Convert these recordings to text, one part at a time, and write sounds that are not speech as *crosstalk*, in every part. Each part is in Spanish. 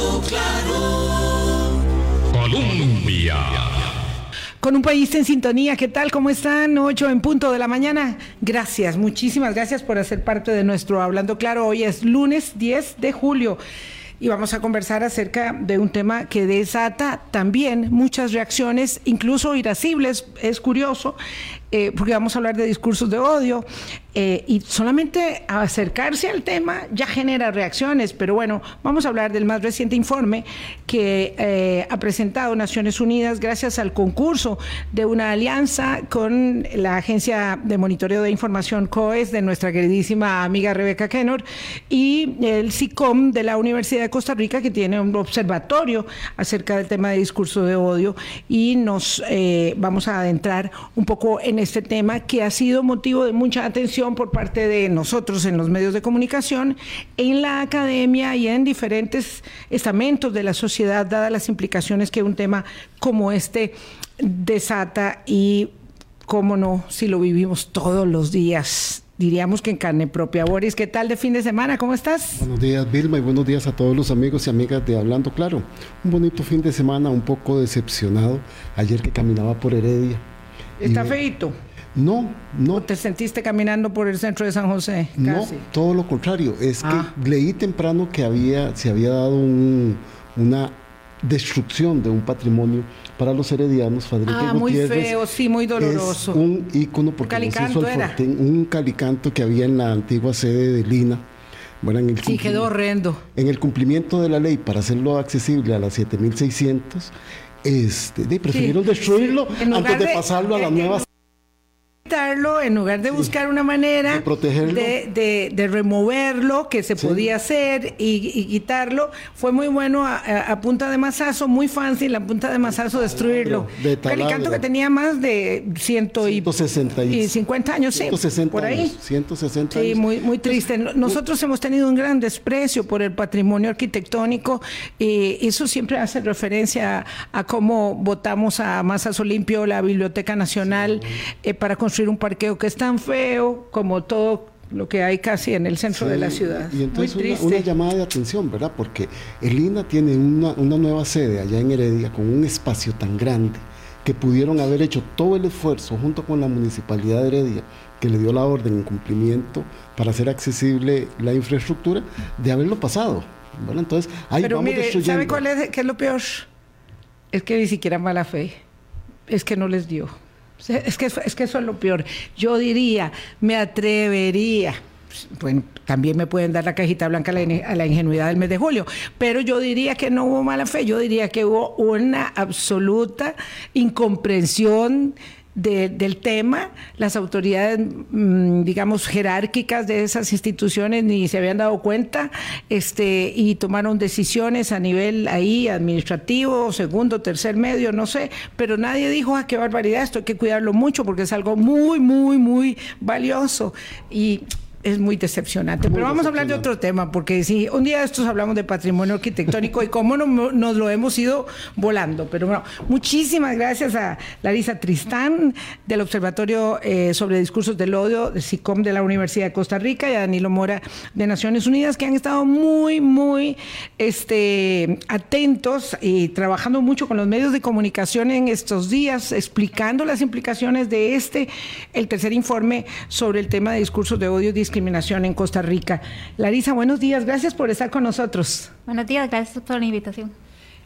Hablando claro. Colombia. Con un país en sintonía, ¿qué tal? ¿Cómo están? 8 en punto de la mañana. Gracias, muchísimas gracias por hacer parte de nuestro Hablando Claro. Hoy es lunes 10 de julio y vamos a conversar acerca de un tema que desata también muchas reacciones, incluso irascibles, es curioso, eh, porque vamos a hablar de discursos de odio, eh, y solamente acercarse al tema ya genera reacciones, pero bueno, vamos a hablar del más reciente informe que eh, ha presentado Naciones Unidas gracias al concurso de una alianza con la Agencia de Monitoreo de Información COES de nuestra queridísima amiga Rebeca Kenor y el SICOM de la Universidad de Costa Rica que tiene un observatorio acerca del tema de discurso de odio y nos vamos a adentrar un poco en este tema que ha sido motivo de mucha atención por parte de nosotros en los medios de comunicación, en la academia y en diferentes estamentos de la sociedad, dadas las implicaciones que un tema como este desata y, cómo no, si lo vivimos todos los días diríamos que en carne propia. Boris, ¿qué tal de fin de semana? ¿Cómo estás? Buenos días, Vilma, y buenos días a todos los amigos y amigas de Hablando Claro. Un bonito fin de semana, un poco decepcionado. Ayer que caminaba por Heredia ¿Está feito? No, no. te sentiste caminando por el centro de San José? No, todo lo contrario. Es que ah. leí temprano que había, se había dado una destrucción de un patrimonio para los heredianos. Federico ah, muy feo, sí, muy doloroso. un ícono porque calicanto era. un calicanto que había en la antigua sede de Lina. Bueno, en el sí, quedó horrendo. En el cumplimiento de la ley para hacerlo accesible a las 7600, este, prefirieron destruirlo antes de, pasarlo a la en lugar de buscar una manera de, protegerlo. de, removerlo, que se podía hacer y, quitarlo, fue muy bueno a, punta de masazo, muy fácil a punta de masazo destruirlo. Calicanto que tenía más de ciento y, 50 años, sí, por ahí. 160 sí, muy, muy triste. Nosotros hemos tenido un gran desprecio por el patrimonio arquitectónico y eso siempre hace referencia a, cómo votamos a Masazo Limpio, la Biblioteca Nacional, eh, para construir un parqueo que es tan feo como todo lo que hay casi en el centro de la ciudad. Y entonces una, llamada de atención, ¿verdad? Porque el INA tiene una, una nueva sede allá en Heredia con un espacio tan grande que pudieron haber hecho todo el esfuerzo junto con la municipalidad de Heredia, que le dio la orden en cumplimiento para hacer accesible la infraestructura, de haberlo pasado. ¿verdad? Entonces, ahí Pero vamos mire, ¿sabe cuál es, qué es lo peor? Es que ni siquiera mala fe, es que no les dio. Es que, es que eso es lo peor. Yo diría, me atrevería, bueno, también me pueden dar la cajita blanca a la, ingenuidad del mes de julio, pero yo diría que no hubo mala fe, yo diría que hubo una absoluta incomprensión del tema, las autoridades, mm, digamos, jerárquicas de esas instituciones ni se habían dado cuenta este, y tomaron decisiones a nivel ahí administrativo, segundo, tercer medio, no sé, pero nadie dijo, ah, qué barbaridad, esto hay que cuidarlo mucho porque es algo muy, muy, muy valioso. Y es muy decepcionante. Pero vamos a hablar de otro tema, porque si un día de estos hablamos de patrimonio arquitectónico y cómo nos lo hemos ido volando. Pero bueno, muchísimas gracias a Larisa Tristán del Observatorio eh, sobre Discursos del Odio, de SICOM de la Universidad de Costa Rica y a Danilo Mora de Naciones Unidas, que han estado muy, muy este, atentos y trabajando mucho con los medios de comunicación en estos días, explicando las implicaciones de este, el tercer informe sobre el tema de discursos de odio discriminación en Costa Rica. Larisa, buenos días, gracias por estar con nosotros. Buenos días, gracias por la invitación.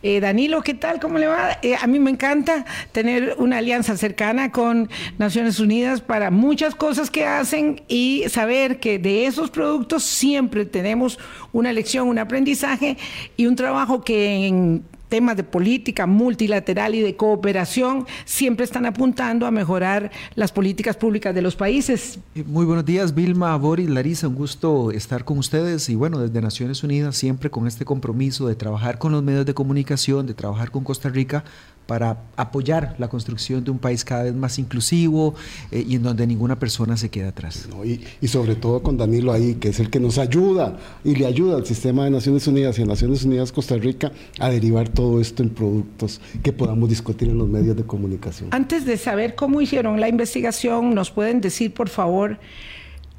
Eh, Danilo, ¿qué tal? ¿Cómo le va? Eh, a mí me encanta tener una alianza cercana con Naciones Unidas para muchas cosas que hacen y saber que de esos productos siempre tenemos una lección, un aprendizaje y un trabajo que en temas de política multilateral y de cooperación siempre están apuntando a mejorar las políticas públicas de los países. Eh, muy buenos días, Vilma, Boris, Larisa, un gusto estar con ustedes y bueno, desde Naciones Unidas siempre con este compromiso de trabajar con los medios de comunicación, de trabajar con Costa Rica para apoyar la construcción de un país cada vez más inclusivo eh, y en donde ninguna persona se quede atrás. y, sobre todo con Danilo ahí, que es el que nos ayuda y le ayuda al sistema de Naciones Unidas y a Naciones Unidas Costa Rica a derivar todo esto en productos que podamos discutir en los medios de comunicación. Antes de saber cómo hicieron la investigación, ¿nos pueden decir, por favor,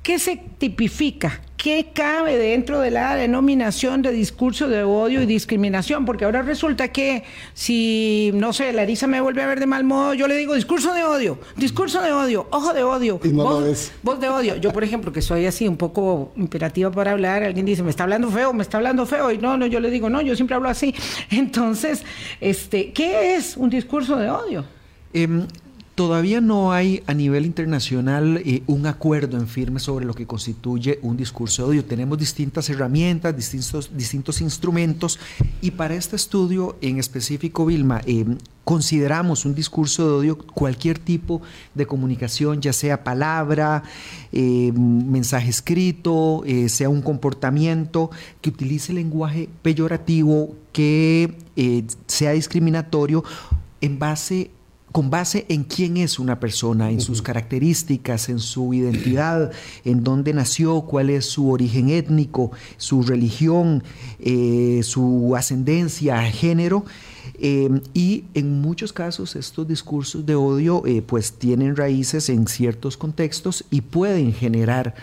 ¿qué se tipifica? ¿Qué cabe dentro de la denominación de discurso de odio y discriminación? Porque ahora resulta que si, no sé, Larisa me vuelve a ver de mal modo, yo le digo discurso de odio, discurso de odio, ojo de odio, Y no lo voz, ves. voz de odio. Yo, por ejemplo, que soy así un poco imperativa para hablar, alguien dice, me está hablando feo, me está hablando feo, y no, no, yo le digo, no, yo siempre hablo así. *laughs* Entonces, este, ¿qué es un discurso de odio? Em, todavía no hay a nivel internacional eh, un acuerdo en firme sobre lo que constituye un discurso de odio. Tenemos distintas herramientas, distintos, distintos instrumentos y para este estudio en específico, Vilma, em, consideramos un discurso de odio cualquier tipo de comunicación, ya sea palabra, eh, mensaje escrito, eh, sea un comportamiento que utilice lenguaje peyorativo, que eh, sea discriminatorio en base con base en quién es una persona, en sus características, en su identidad, *clears throat* en dónde nació, cuál es su origen étnico, su religión, eh, su ascendencia, género. Eh, y en muchos casos estos discursos de odio eh, pues tienen raíces en ciertos contextos y pueden generar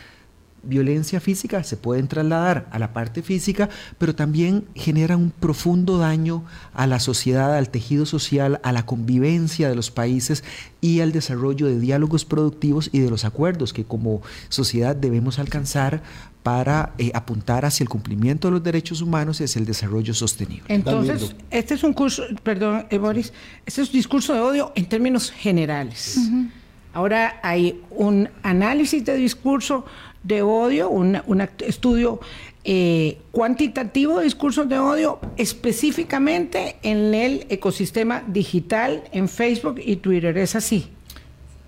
violencia física, se pueden trasladar a la parte física, pero también generan un profundo daño a la sociedad, al tejido social, a la convivencia de los países y al desarrollo de diálogos productivos y de los acuerdos que como sociedad debemos alcanzar para eh, apuntar hacia el cumplimiento de los derechos humanos y hacia el desarrollo sostenible. Entonces, este es un curso, perdón, eh, Boris, este es un discurso de odio en términos generales. Ahora hay un análisis de discurso de odio, un, estudio eh, cuantitativo de discursos de odio específicamente en el ecosistema digital, en Facebook y Twitter. ¿Es así?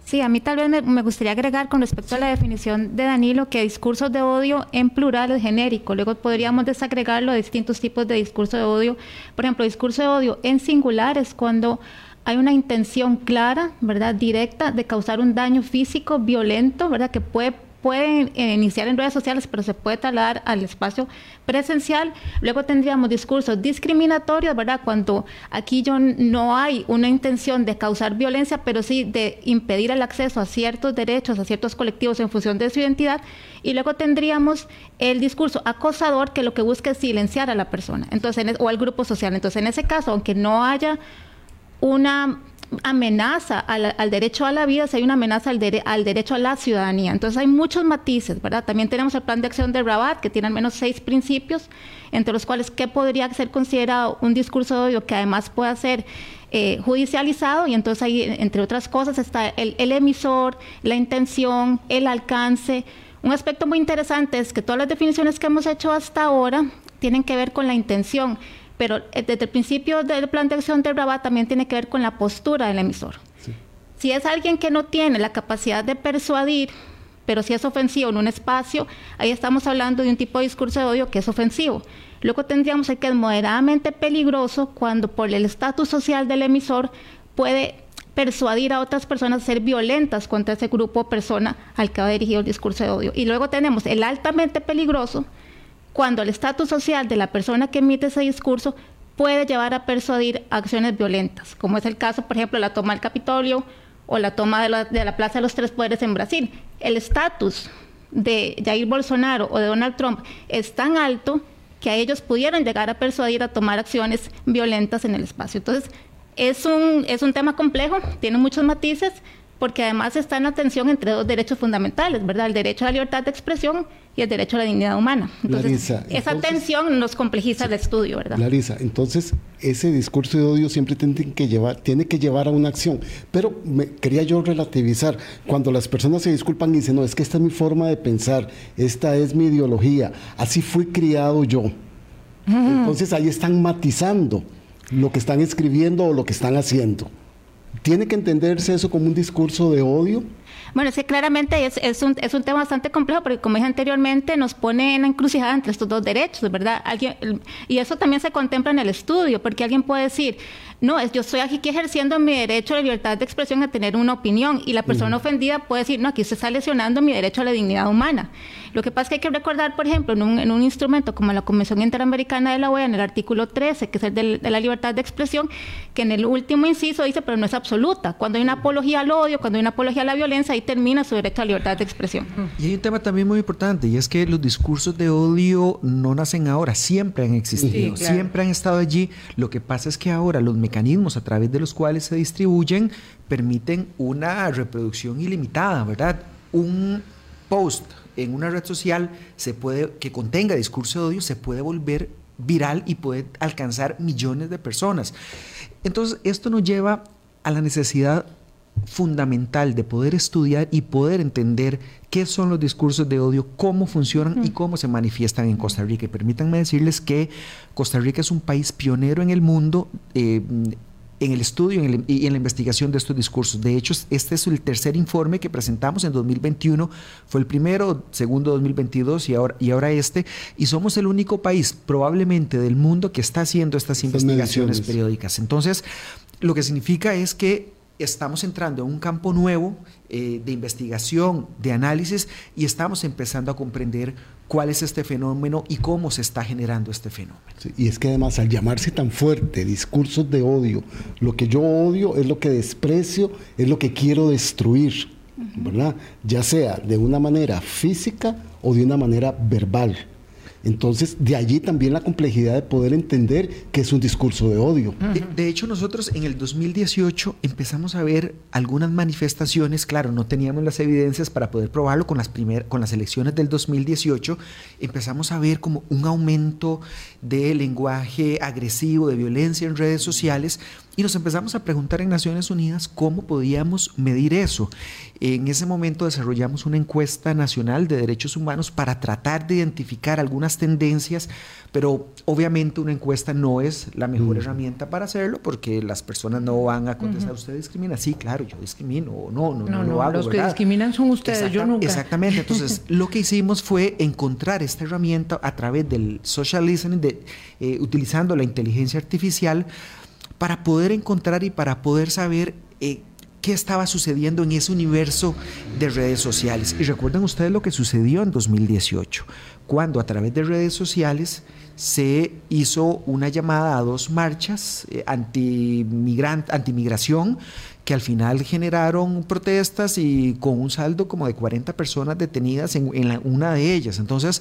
Sí, a mí tal vez me, me gustaría agregar con respecto a la definición de Danilo que discursos de odio en plural es genérico. Luego podríamos desagregarlo a distintos tipos de discurso de odio. Por ejemplo, discurso de odio en singular es cuando hay una intención clara, ¿verdad? Directa de causar un daño físico violento, ¿verdad? Que puede puede eh, iniciar en redes sociales, pero se puede trasladar al espacio presencial. Luego tendríamos discursos discriminatorios, ¿verdad? Cuando aquí yo no hay una intención de causar violencia, pero sí de impedir el acceso a ciertos derechos, a ciertos colectivos en función de su identidad. Y luego tendríamos el discurso acosador que lo que busca es silenciar a la persona, entonces en o al grupo social. Entonces, en ese caso, aunque no haya una amenaza al, derecho a la vida, si hay una amenaza al, dere- al derecho a la ciudadanía. Entonces hay muchos matices, ¿verdad? También tenemos el plan de acción de Rabat, que tiene al menos seis principios, entre los cuales qué podría ser considerado un discurso de odio que además pueda ser eh, judicializado y entonces ahí, entre otras cosas, está el, el emisor, la intención, el alcance. Un aspecto muy interesante es que todas las definiciones que hemos hecho hasta ahora tienen que ver con la intención, pero eh, desde el principio del plan de acción de Rabat también tiene que ver con la postura del emisor. Si es alguien que no tiene la capacidad de persuadir, pero si es ofensivo en un espacio, ahí estamos hablando de un tipo de discurso de odio que es ofensivo. Luego tendríamos el que es moderadamente peligroso cuando por el estatus social del emisor puede persuadir a otras personas a ser violentas contra ese grupo o persona al que va dirigido el discurso de odio. Y luego tenemos el altamente peligroso cuando el estatus social de la persona que emite ese discurso puede llevar a persuadir acciones violentas, como es el caso, por ejemplo, la toma del Capitolio o la toma de la, de la Plaza de los Tres Poderes en Brasil. El estatus de Jair Bolsonaro o de Donald Trump es tan alto que a ellos pudieron llegar a persuadir a tomar acciones violentas en el espacio. Entonces, es un, es un tema complejo, tiene muchos matices, porque además está en la tensión entre dos derechos fundamentales, ¿verdad? El derecho a la libertad de expresión y el derecho a la dignidad humana. Entonces, Larisa, esa tensión nos complejiza el estudio, ¿verdad? Larisa, entonces ese discurso de odio siempre tiene que llevar, tiene que llevar a una acción. Pero me, quería yo relativizar. Cuando las personas se disculpan y dicen, no, es que esta es mi forma de pensar, esta es mi ideología, así fui criado yo. Entonces ahí están matizando lo que están escribiendo o lo que están haciendo. ¿Tiene que entenderse eso como un discurso de odio? Bueno, es que claramente es, es, un, es un tema bastante complejo porque, como dije anteriormente, nos pone en la encrucijada entre estos dos derechos, ¿verdad? Alguien, y eso también se contempla en el estudio, porque alguien puede decir, no, es, yo estoy aquí ejerciendo mi derecho de libertad de expresión a tener una opinión, y la persona ofendida puede decir, no, aquí usted está lesionando mi derecho a la dignidad humana. Lo que pasa es que hay que recordar, por ejemplo, en un, en un instrumento como la Convención Interamericana de la OEA, en el artículo 13, que es el del- de la libertad de expresión, que en el último inciso dice, pero no es absoluta. Cuando hay una apología al odio, cuando hay una apología a la violencia, ahí termina su derecho a libertad de expresión. Y hay un tema también muy importante y es que los discursos de odio no nacen ahora, siempre han existido, Sí, claro. siempre han estado allí. Lo que pasa es que ahora los mecanismos a través de los cuales se distribuyen permiten una reproducción ilimitada, ¿verdad? Un post en una red social se puede que contenga discurso de odio se puede volver viral y puede alcanzar millones de personas. Entonces, esto nos lleva a la necesidad fundamental de poder estudiar y poder entender qué son los discursos de odio, cómo funcionan y cómo se manifiestan en Costa Rica. Y permítanme decirles que Costa Rica es un país pionero en el mundo. eh, en el estudio en el- y en la investigación de estos discursos. De hecho, este es el tercer informe que presentamos en 2021. Fue el primero, segundo 2022 y ahora, y ahora este. Y somos el único país probablemente del mundo que está haciendo estas Estas investigaciones mediciones. periódicas. Entonces, lo que significa es que estamos entrando en un campo nuevo eh, de investigación, de análisis, y estamos empezando a comprender cuál es este fenómeno y cómo se está generando este fenómeno. Sí, y es que además al llamarse tan fuerte discursos de odio, lo que yo odio es lo que desprecio, es lo que quiero destruir, ¿verdad? Ya sea de una manera física o de una manera verbal. Entonces, de allí también la complejidad de poder entender que es un discurso de odio. De, de hecho, nosotros en el 2018 empezamos a ver algunas manifestaciones, claro, no teníamos las evidencias para poder probarlo con las, primer, con las elecciones del 2018, empezamos a ver como un aumento de lenguaje agresivo, de violencia en redes sociales, y nos empezamos a preguntar en Naciones Unidas cómo podíamos medir eso. En ese momento desarrollamos una encuesta nacional de derechos humanos para tratar de identificar algunas tendencias, pero obviamente una encuesta no es la mejor herramienta para hacerlo porque las personas no van a contestar, ¿usted discrimina? Sí, claro, yo discrimino, o no, no, no, No, lo no, hago. los que discriminan son ustedes, yo nunca. Exactamente, entonces *laughs* lo que hicimos fue encontrar esta herramienta a través del social listening, de, eh, utilizando la inteligencia artificial, para poder encontrar y para poder saber eh, qué estaba sucediendo en ese universo de redes sociales. Y recuerdan ustedes lo que sucedió en 2018, cuando a través de redes sociales se hizo una llamada a dos marchas eh, antimigración que al final generaron protestas y con un saldo como de 40 personas detenidas en, en una de ellas. Entonces,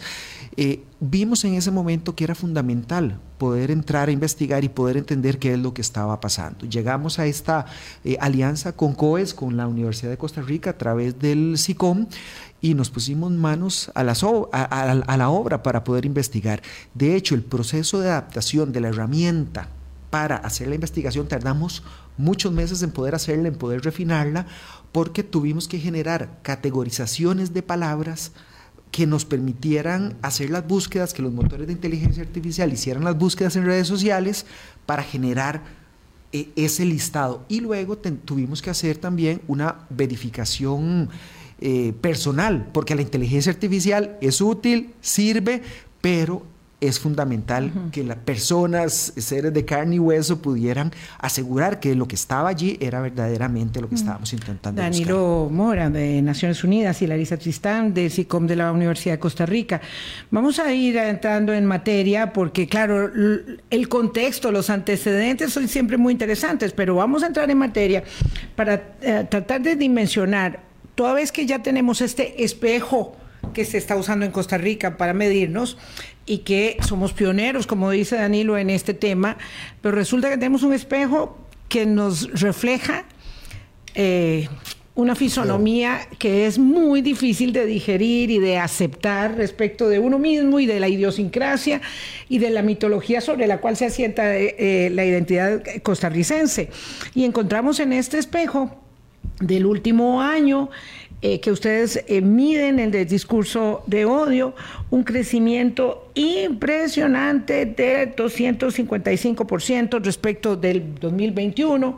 eh, vimos en ese momento que era fundamental poder entrar a investigar y poder entender qué es lo que estaba pasando. Llegamos a esta eh, alianza con COES, con la Universidad de Costa Rica, a través del SICOM, y nos pusimos manos a la obra para poder investigar. De hecho, el proceso de adaptación de la herramienta para hacer la investigación tardamos muchos meses en poder hacerla, en poder refinarla, porque tuvimos que generar categorizaciones de palabras que nos permitieran hacer las búsquedas, que los motores de inteligencia artificial hicieran las búsquedas en redes sociales para generar eh, ese listado. Y luego tuvimos que hacer también una verificación eh, personal, porque la inteligencia artificial es útil, sirve, pero es fundamental que las personas, seres de carne y hueso, pudieran asegurar que lo que estaba allí era verdaderamente lo que estábamos intentando buscar. Danilo Mora, de Naciones Unidas, y Larisa Tristán, del SICOM de la Universidad de Costa Rica. Vamos a ir entrando en materia porque, claro, el contexto, los antecedentes son siempre muy interesantes, pero vamos a entrar en materia para eh, tratar de dimensionar, toda vez que ya tenemos este espejo que se está usando en Costa Rica para medirnos y que somos pioneros, como dice Danilo, en este tema, pero resulta que tenemos un espejo que nos refleja eh, una fisonomía que es muy difícil de digerir y de aceptar respecto de uno mismo y de la idiosincrasia y de la mitología sobre la cual se asienta eh, eh, la identidad costarricense. Y encontramos en este espejo del último año eh, que ustedes eh, miden el discurso de odio, un crecimiento impresionante de 255% respecto del 2021.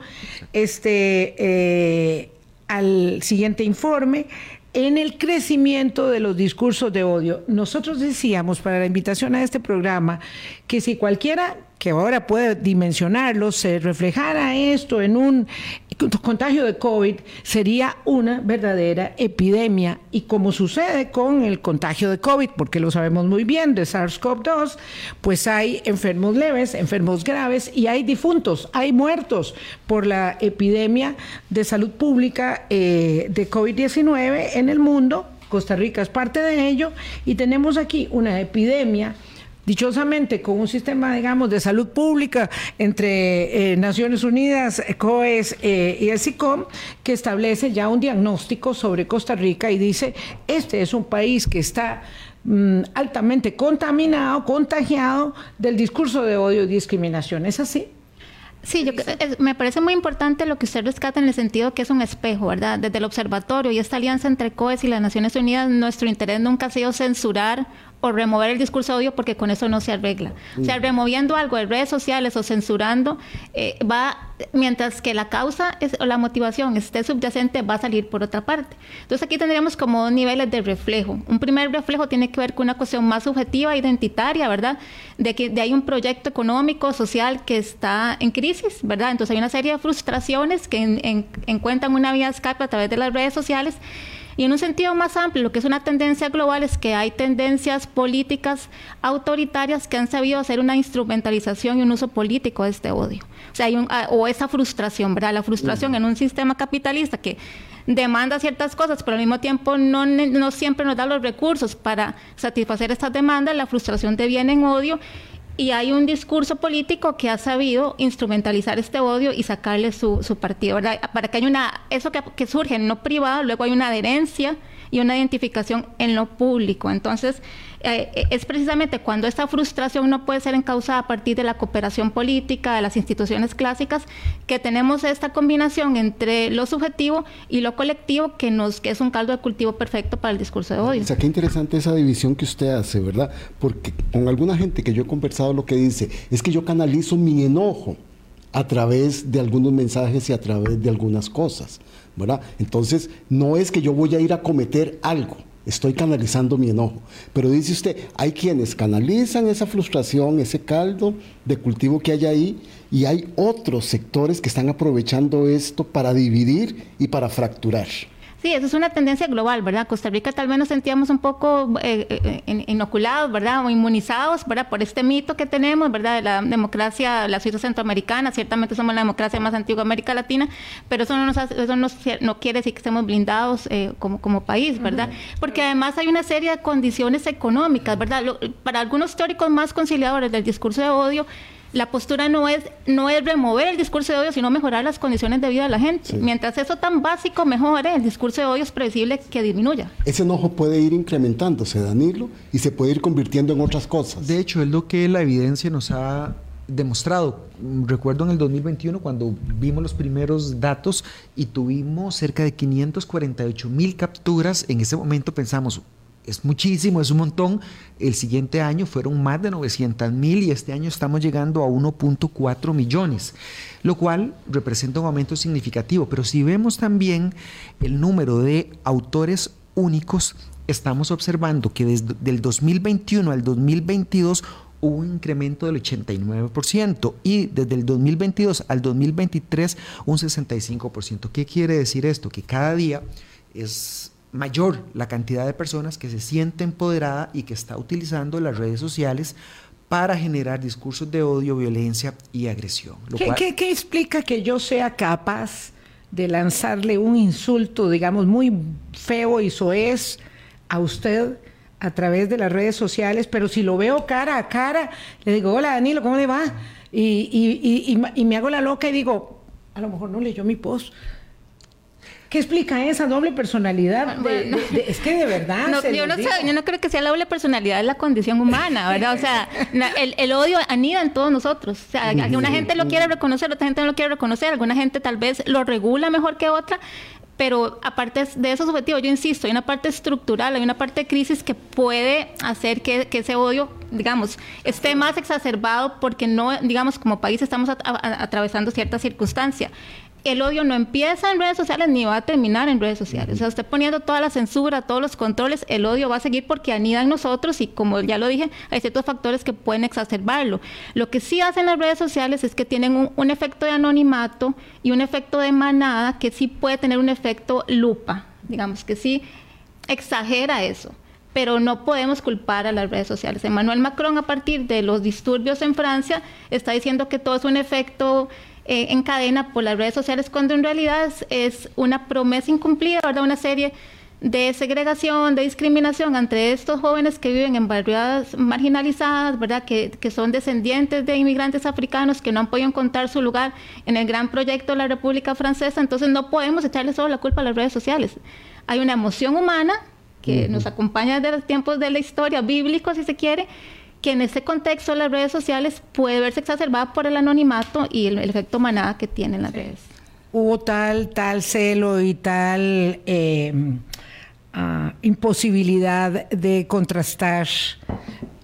Este, eh, al siguiente informe, en el crecimiento de los discursos de odio. Nosotros decíamos para la invitación a este programa que si cualquiera que ahora puede dimensionarlo, se reflejara esto en un contagio de COVID, sería una verdadera epidemia. Y como sucede con el contagio de COVID, porque lo sabemos muy bien, de SARS-CoV-2, pues hay enfermos leves, enfermos graves y hay difuntos, hay muertos por la epidemia de salud pública eh, de COVID-19 en el mundo. Costa Rica es parte de ello y tenemos aquí una epidemia dichosamente con un sistema, digamos, de salud pública entre eh, Naciones Unidas, COES eh, y el SICOM, que establece ya un diagnóstico sobre Costa Rica y dice, este es un país que está mm, altamente contaminado, contagiado del discurso de odio y discriminación. ¿Es así? Sí, yo, me parece muy importante lo que usted rescata en el sentido que es un espejo, ¿verdad? Desde el observatorio y esta alianza entre COES y las Naciones Unidas, nuestro interés nunca ha sido censurar o remover el discurso de odio porque con eso no se arregla. O sea, mm. removiendo algo de redes sociales o censurando, eh, va, mientras que la causa o la motivación esté subyacente, va a salir por otra parte. Entonces aquí tendríamos como dos niveles de reflejo. Un primer reflejo tiene que ver con una cuestión más subjetiva, identitaria, ¿verdad? De que de hay un proyecto económico, social que está en crisis, ¿verdad? Entonces hay una serie de frustraciones que encuentran una vía escape a través de las redes sociales y en un sentido más amplio, lo que es una tendencia global es que hay tendencias políticas autoritarias que han sabido hacer una instrumentalización y un uso político de este odio. O sea, hay un, ah, o esa frustración, ¿verdad? La frustración en un sistema capitalista que demanda ciertas cosas, pero al mismo tiempo no, no siempre nos da los recursos para satisfacer estas demandas, la frustración deviene en odio y hay un discurso político que ha sabido instrumentalizar este odio y sacarle su, su partido, ¿verdad? Para que haya una, eso que, que surge en lo privado, luego hay una adherencia y una identificación en lo público. Entonces, eh, es precisamente cuando esta frustración no puede ser encausada a partir de la cooperación política, de las instituciones clásicas, que tenemos esta combinación entre lo subjetivo y lo colectivo que nos que es un caldo de cultivo perfecto para el discurso de odio. O sea, qué interesante esa división que usted hace, ¿verdad? Porque con alguna gente que yo he conversado lo que dice es que yo canalizo mi enojo a través de algunos mensajes y a través de algunas cosas, Entonces, no es que yo voy a ir a cometer algo, estoy canalizando mi enojo. Pero dice usted, hay quienes canalizan esa frustración, ese caldo de cultivo que hay ahí, y hay otros sectores que están aprovechando esto para dividir y para fracturar. Sí, eso es una tendencia global, ¿verdad? Costa Rica tal vez nos sentíamos un poco eh, eh, inoculados, ¿verdad? O inmunizados, ¿verdad? Por este mito que tenemos, ¿verdad? De la democracia, la Suiza centroamericana, ciertamente somos la democracia más antigua de América Latina, pero eso no, nos eso no, quiere decir que estemos blindados eh, como, como país, ¿verdad? Porque además hay una serie de condiciones económicas, ¿verdad? para algunos teóricos más conciliadores del discurso de odio, la postura no es, no es remover el discurso de odio, sino mejorar las condiciones de vida de la gente. Mientras eso tan básico mejore, el discurso de odio es previsible que disminuya. Ese enojo puede ir incrementándose, Danilo, y se puede ir convirtiendo en otras cosas. De hecho, es lo que la evidencia nos ha demostrado. Recuerdo en el 2021 cuando vimos los primeros datos y tuvimos cerca de 548 mil capturas, en ese momento pensamos, es muchísimo, es un montón. El siguiente año fueron más de 900 mil y este año estamos llegando a 1.4 millones, lo cual representa un aumento significativo. Pero si vemos también el número de autores únicos, estamos observando que desde el 2021 al 2022 hubo un incremento del 89% y desde el 2022 al 2023 un 65%. ¿Qué quiere decir esto? Que cada día es mayor la cantidad de personas que se siente empoderada y que está utilizando las redes sociales para generar discursos de odio, violencia y agresión. ¿Qué, ¿Qué, explica que yo sea capaz de lanzarle un insulto, digamos, muy feo y soez a usted a través de las redes sociales, pero si lo veo cara a cara, le digo, hola Danilo, ¿cómo le va? Y, y, y, y me hago la loca y digo, a lo mejor no leyó mi post, ¿Qué explica esa doble personalidad? es que de verdad. yo, no yo, no creo que sea la doble personalidad, es la condición humana, ¿verdad? O sea, el, odio anida en todos nosotros. O sea, alguna gente lo quiere reconocer, otra gente no lo quiere reconocer, alguna gente tal vez lo regula mejor que otra. Pero aparte de esos objetivos, yo insisto, hay una parte estructural, hay una parte de crisis que puede hacer que, ese odio, digamos, esté más exacerbado porque no, digamos, como país estamos atravesando cierta circunstancia el odio no empieza en redes sociales ni va a terminar en redes sociales. O sea, usted poniendo toda la censura, todos los controles, el odio va a seguir porque anida en nosotros y como ya lo dije, hay ciertos factores que pueden exacerbarlo. Lo que sí hacen las redes sociales es que tienen un, un efecto de anonimato y un efecto de manada que sí puede tener un efecto lupa, digamos que sí exagera eso pero no podemos culpar a las redes sociales. Emmanuel Macron, a partir de los disturbios en Francia, está diciendo que todo es un efecto eh, en cadena por las redes sociales, cuando en realidad es, una promesa incumplida, ¿verdad? Una serie de segregación, de discriminación entre estos jóvenes que viven en barriadas marginalizadas, ¿verdad? Que, que, son descendientes de inmigrantes africanos que no han podido encontrar su lugar en el gran proyecto de la República Francesa. Entonces no podemos echarle solo la culpa a las redes sociales. Hay una emoción humana que nos acompaña desde los tiempos de la historia, bíblico si se quiere, que en este contexto de las redes sociales puede verse exacerbada por el anonimato y el, efecto manada que tienen las redes. Hubo tal, tal celo y tal eh, uh, imposibilidad de contrastar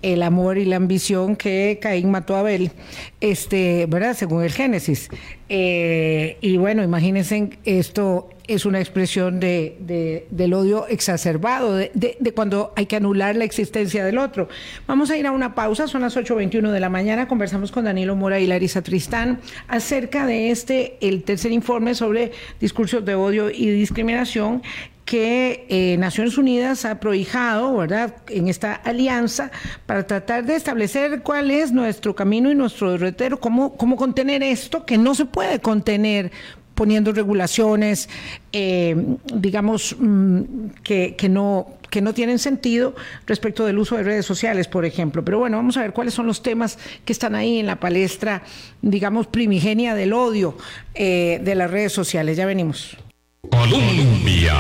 el amor y la ambición que Caín mató a Abel, este, ¿verdad? Según el Génesis. Eh, y bueno, imagínense, esto es una expresión de, del odio exacerbado, de, de, cuando hay que anular la existencia del otro. Vamos a ir a una pausa, son las 8.21 de la mañana, conversamos con Danilo Mora y Larisa Tristán acerca de este, el tercer informe sobre discursos de odio y discriminación que eh, Naciones Unidas ha prohijado, ¿verdad?, en esta alianza para tratar de establecer cuál es nuestro camino y nuestro derrotero, cómo, cómo contener esto que no se puede contener poniendo regulaciones, eh, digamos, mm, que, que, no, que no tienen sentido respecto del uso de redes sociales, por ejemplo. Pero bueno, vamos a ver cuáles son los temas que están ahí en la palestra, digamos, primigenia del odio eh, de las redes sociales. Ya venimos. Colombia.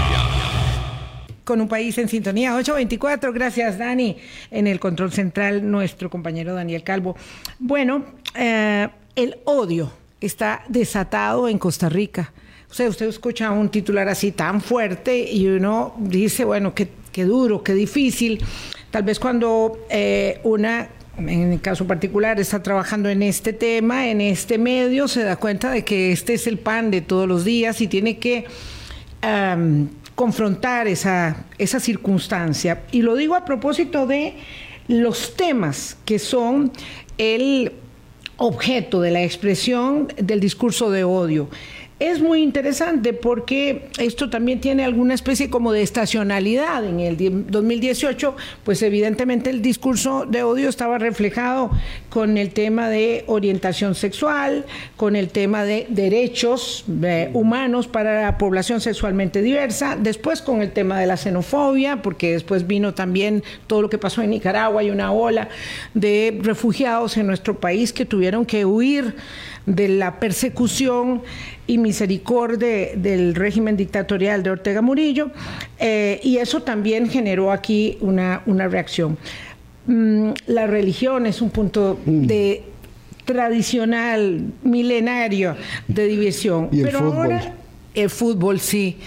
Con un país en sintonía, 824. Gracias, Dani. En el control central, nuestro compañero Daniel Calvo. Bueno, eh, el odio está desatado en Costa Rica. O sea, usted escucha un titular así tan fuerte y uno dice, bueno, qué, qué duro, qué difícil. Tal vez cuando eh, una en el caso particular, está trabajando en este tema, en este medio, se da cuenta de que este es el pan de todos los días y tiene que confrontar esa, esa circunstancia. Y lo digo a propósito de los temas que son el objeto de la expresión del discurso de odio es muy interesante porque esto también tiene alguna especie como de estacionalidad. En el 2018, pues evidentemente el discurso de odio estaba reflejado con el tema de orientación sexual, con el tema de derechos eh, humanos para la población sexualmente diversa, después con el tema de la xenofobia, porque después vino también todo lo que pasó en Nicaragua y una ola de refugiados en nuestro país que tuvieron que huir de la persecución y misericordia del régimen dictatorial de Ortega Murillo, eh, y eso también generó aquí una, una reacción. Mm, la religión es un punto mm. de tradicional, milenario de división. ¿Y el Pero fútbol? ahora el fútbol, sí.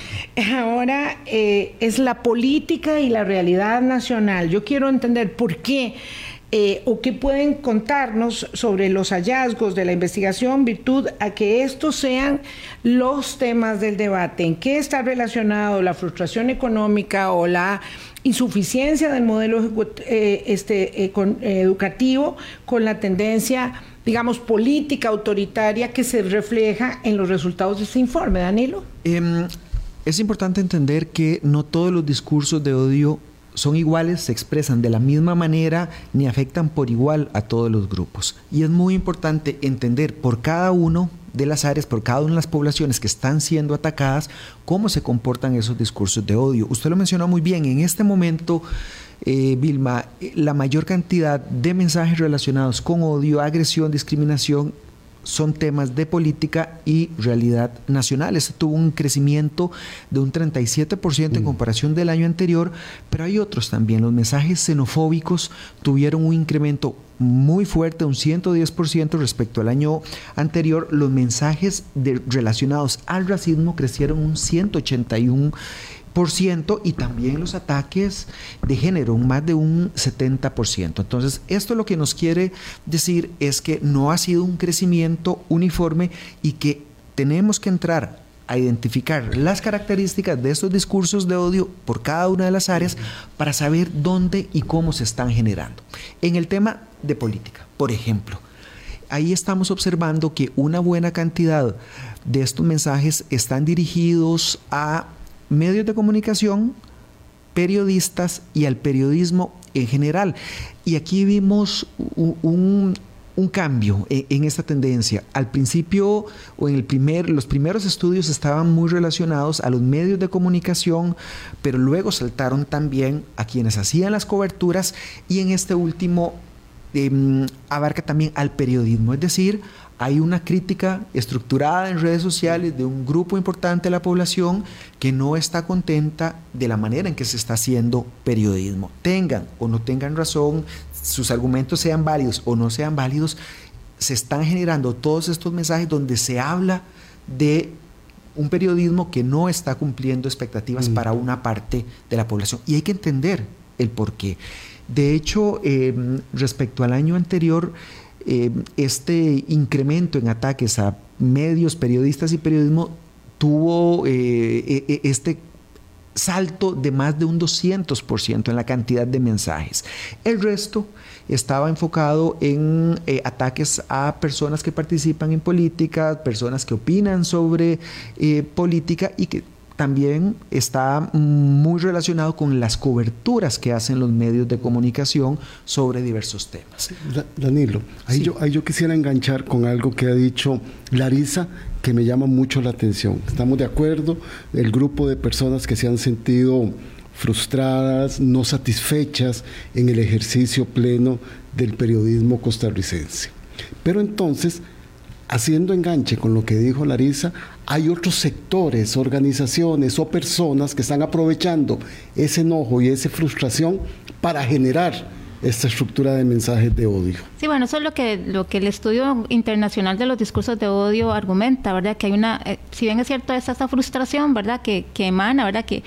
Ahora eh, es la política y la realidad nacional. Yo quiero entender por qué eh, o qué pueden contarnos sobre los hallazgos de la investigación virtud a que estos sean los temas del debate. ¿En qué está relacionado la frustración económica o la insuficiencia del modelo eh, este, eh, educativo con la tendencia, digamos, política autoritaria que se refleja en los resultados de este informe? Danilo. Eh, es importante entender que no todos los discursos de odio son iguales, se expresan de la misma manera ni afectan por igual a todos los grupos. Y es muy importante entender por cada uno de las áreas, por cada una de las poblaciones que están siendo atacadas, cómo se comportan esos discursos de odio. Usted lo mencionó muy bien, en este momento, eh, Vilma, la mayor cantidad de mensajes relacionados con odio, agresión, discriminación son temas de política y realidad nacional. Este tuvo un crecimiento de un 37% en mm. comparación del año anterior, pero hay otros también. Los mensajes xenofóbicos tuvieron un incremento muy fuerte, un 110% respecto al año anterior. Los mensajes de, relacionados al racismo crecieron un 181% y también los ataques de género, más de un 70%. Entonces, esto lo que nos quiere decir es que no ha sido un crecimiento uniforme y que tenemos que entrar a identificar las características de estos discursos de odio por cada una de las áreas para saber dónde y cómo se están generando. En el tema de política, por ejemplo, ahí estamos observando que una buena cantidad de estos mensajes están dirigidos a medios de comunicación, periodistas y al periodismo en general. Y aquí vimos un, cambio en, esta tendencia. Al principio o en el primer, los primeros estudios estaban muy relacionados a los medios de comunicación, pero luego saltaron también a quienes hacían las coberturas y en este último em, abarca también al periodismo, es decir, hay una crítica estructurada en redes sociales de un grupo importante de la población que no está contenta de la manera en que se está haciendo periodismo. Tengan o no tengan razón, sus argumentos sean válidos o no sean válidos, se están generando todos estos mensajes donde se habla de un periodismo que no está cumpliendo expectativas mm. para una parte de la población. Y hay que entender el por qué. De hecho, em, respecto al año anterior, em, este incremento en ataques a medios, periodistas y periodismo tuvo eh, e, e, este salto de más de un 200% en la cantidad de mensajes. El resto estaba enfocado en eh, ataques a personas que participan en política, personas que opinan sobre eh, política y que también está muy relacionado con las coberturas que hacen los medios de comunicación sobre diversos temas. Danilo, ahí, yo, ahí yo quisiera enganchar con algo que ha dicho Larisa que me llama mucho la atención. Estamos de acuerdo, el grupo de personas que se han sentido frustradas, no satisfechas en el ejercicio pleno del periodismo costarricense. Pero entonces, haciendo enganche con lo que dijo Larisa, hay otros sectores, organizaciones o personas que están aprovechando ese enojo y esa frustración para generar esta estructura de mensajes de odio. Sí, bueno, eso es lo que, lo que el estudio internacional de los discursos de odio argumenta, ¿verdad? Que hay una, eh, si bien es cierto, es esta frustración, ¿verdad? Que, que emana, ¿verdad? Que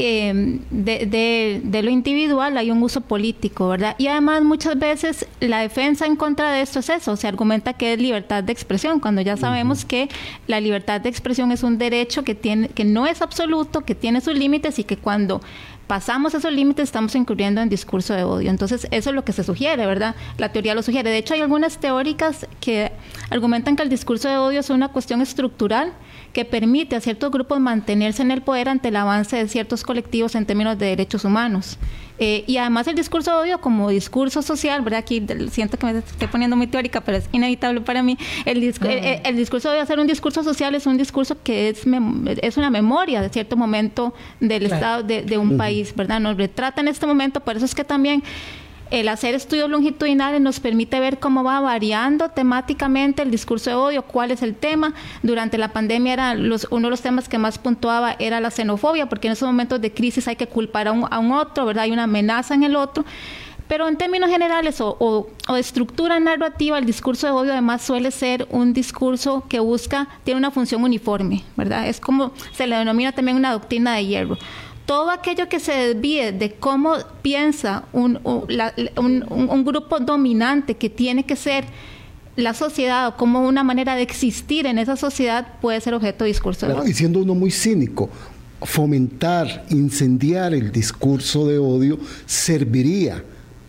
eh, de, de, lo individual hay un uso político, ¿verdad? Y además muchas veces la defensa en contra de esto es eso, se argumenta que es libertad de expresión, cuando ya sabemos que la libertad de expresión es un derecho que, tiene, que no es absoluto, que tiene sus límites y que cuando pasamos esos límites, estamos incurriendo en discurso de odio. Entonces, eso es lo que se sugiere, ¿verdad? La teoría lo sugiere. De hecho, hay algunas teóricas que argumentan que el discurso de odio es una cuestión estructural que permite a ciertos grupos mantenerse en el poder ante el avance de ciertos colectivos en términos de derechos humanos. Eh, y además el discurso de odio como discurso social, ¿verdad? Aquí siento que me estoy poniendo muy teórica, pero es inevitable para mí. El, el, discurso de hacer un discurso social es un discurso que es, es una memoria de cierto momento del estado de, un país, ¿verdad? Nos retrata en este momento, por eso es que también el hacer estudios longitudinales nos permite ver cómo va variando temáticamente el discurso de odio, cuál es el tema. Durante la pandemia era los, uno de los temas que más puntuaba era la xenofobia, porque en esos momentos de crisis hay que culpar a un, a un otro, ¿verdad? Hay una amenaza en el otro. Pero en términos generales o, o, o, estructura narrativa, el discurso de odio además suele ser un discurso que busca, tiene una función uniforme, ¿verdad? Es como se le denomina también una doctrina de hierro todo aquello que se desvíe de cómo piensa un, un, grupo dominante que tiene que ser la sociedad o como una manera de existir en esa sociedad puede ser objeto de discurso de odio. Y siendo uno muy cínico, fomentar, incendiar el discurso de odio serviría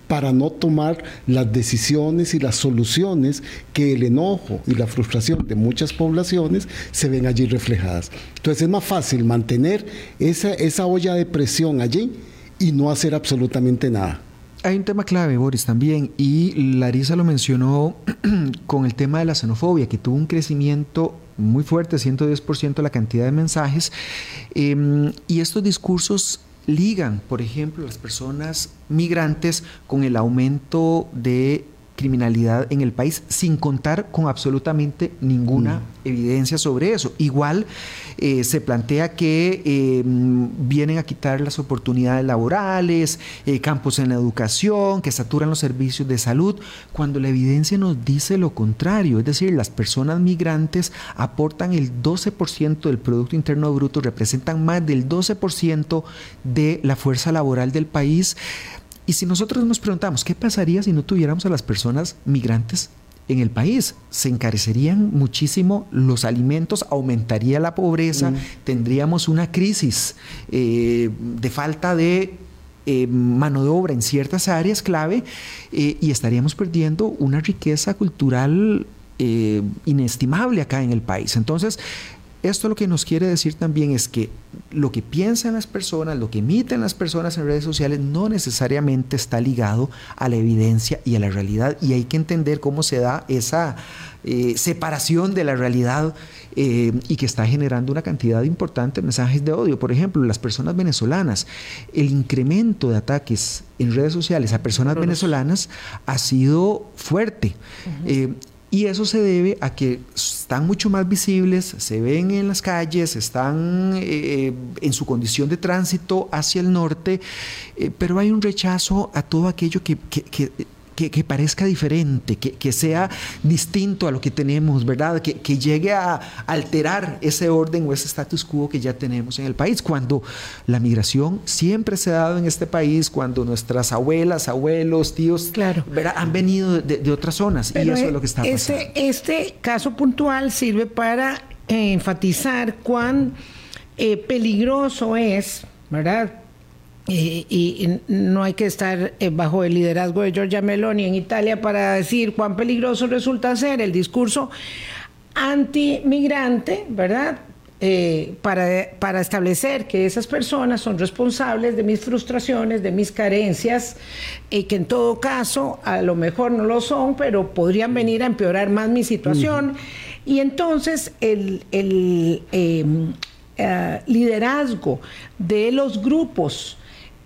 para no tomar las decisiones y las soluciones que el enojo y la frustración de muchas poblaciones se ven allí reflejadas. Entonces es más fácil mantener esa, esa olla de presión allí y no hacer absolutamente nada. Hay un tema clave, Boris, también, y Larisa lo mencionó *clears throat* con el tema de la xenofobia, que tuvo un crecimiento muy fuerte, 110% la cantidad de mensajes, em, y estos discursos ligan, por ejemplo, las personas migrantes con el aumento de criminalidad en el país sin contar con absolutamente ninguna mm. evidencia sobre eso. Igual eh, se plantea que eh, vienen a quitar las oportunidades laborales, eh, campos en la educación, que saturan los servicios de salud, cuando la evidencia nos dice lo contrario, es decir, las personas migrantes aportan el 12% del Producto Interno Bruto, representan más del 12% de la fuerza laboral del país. Y si nosotros nos preguntamos, ¿qué pasaría si no tuviéramos a las personas migrantes en el país. Se encarecerían muchísimo los alimentos, aumentaría la pobreza, tendríamos una crisis eh, de falta de eh, mano de obra en ciertas áreas clave eh, y estaríamos perdiendo una riqueza cultural inestimable acá en el país. Entonces, esto lo que nos quiere decir también es que lo que piensan las personas, lo que emiten las personas en redes sociales no necesariamente está ligado a la evidencia y a la realidad y hay que entender cómo se da esa eh, separación de la realidad eh, y que está generando una cantidad importante de mensajes de odio. Por ejemplo, las personas venezolanas, el incremento de ataques en redes sociales a personas venezolanas ha sido fuerte. Y eso se debe a que están mucho más visibles, se ven en las calles, están eh, en su condición de tránsito hacia el norte, eh, pero hay un rechazo a todo aquello que, que que, parezca diferente, que, sea distinto a lo que tenemos, ¿verdad? Que, llegue a alterar ese orden o ese status quo que ya tenemos en el país. Cuando la migración siempre se ha dado en este país, cuando nuestras abuelas, abuelos, tíos, claro. han venido de, otras zonas y eso es lo que está pasando. Este, este caso puntual sirve para enfatizar cuán eh, peligroso es, ¿verdad? Y, no hay que estar eh, bajo el liderazgo de Giorgia Meloni en Italia para decir cuán peligroso resulta ser el discurso antimigrante, ¿verdad? Eh, para, para, establecer que esas personas son responsables de mis frustraciones, de mis carencias, y que en todo caso a lo mejor no lo son, pero podrían venir a empeorar más mi situación. Y entonces el, el em, eh, liderazgo de los grupos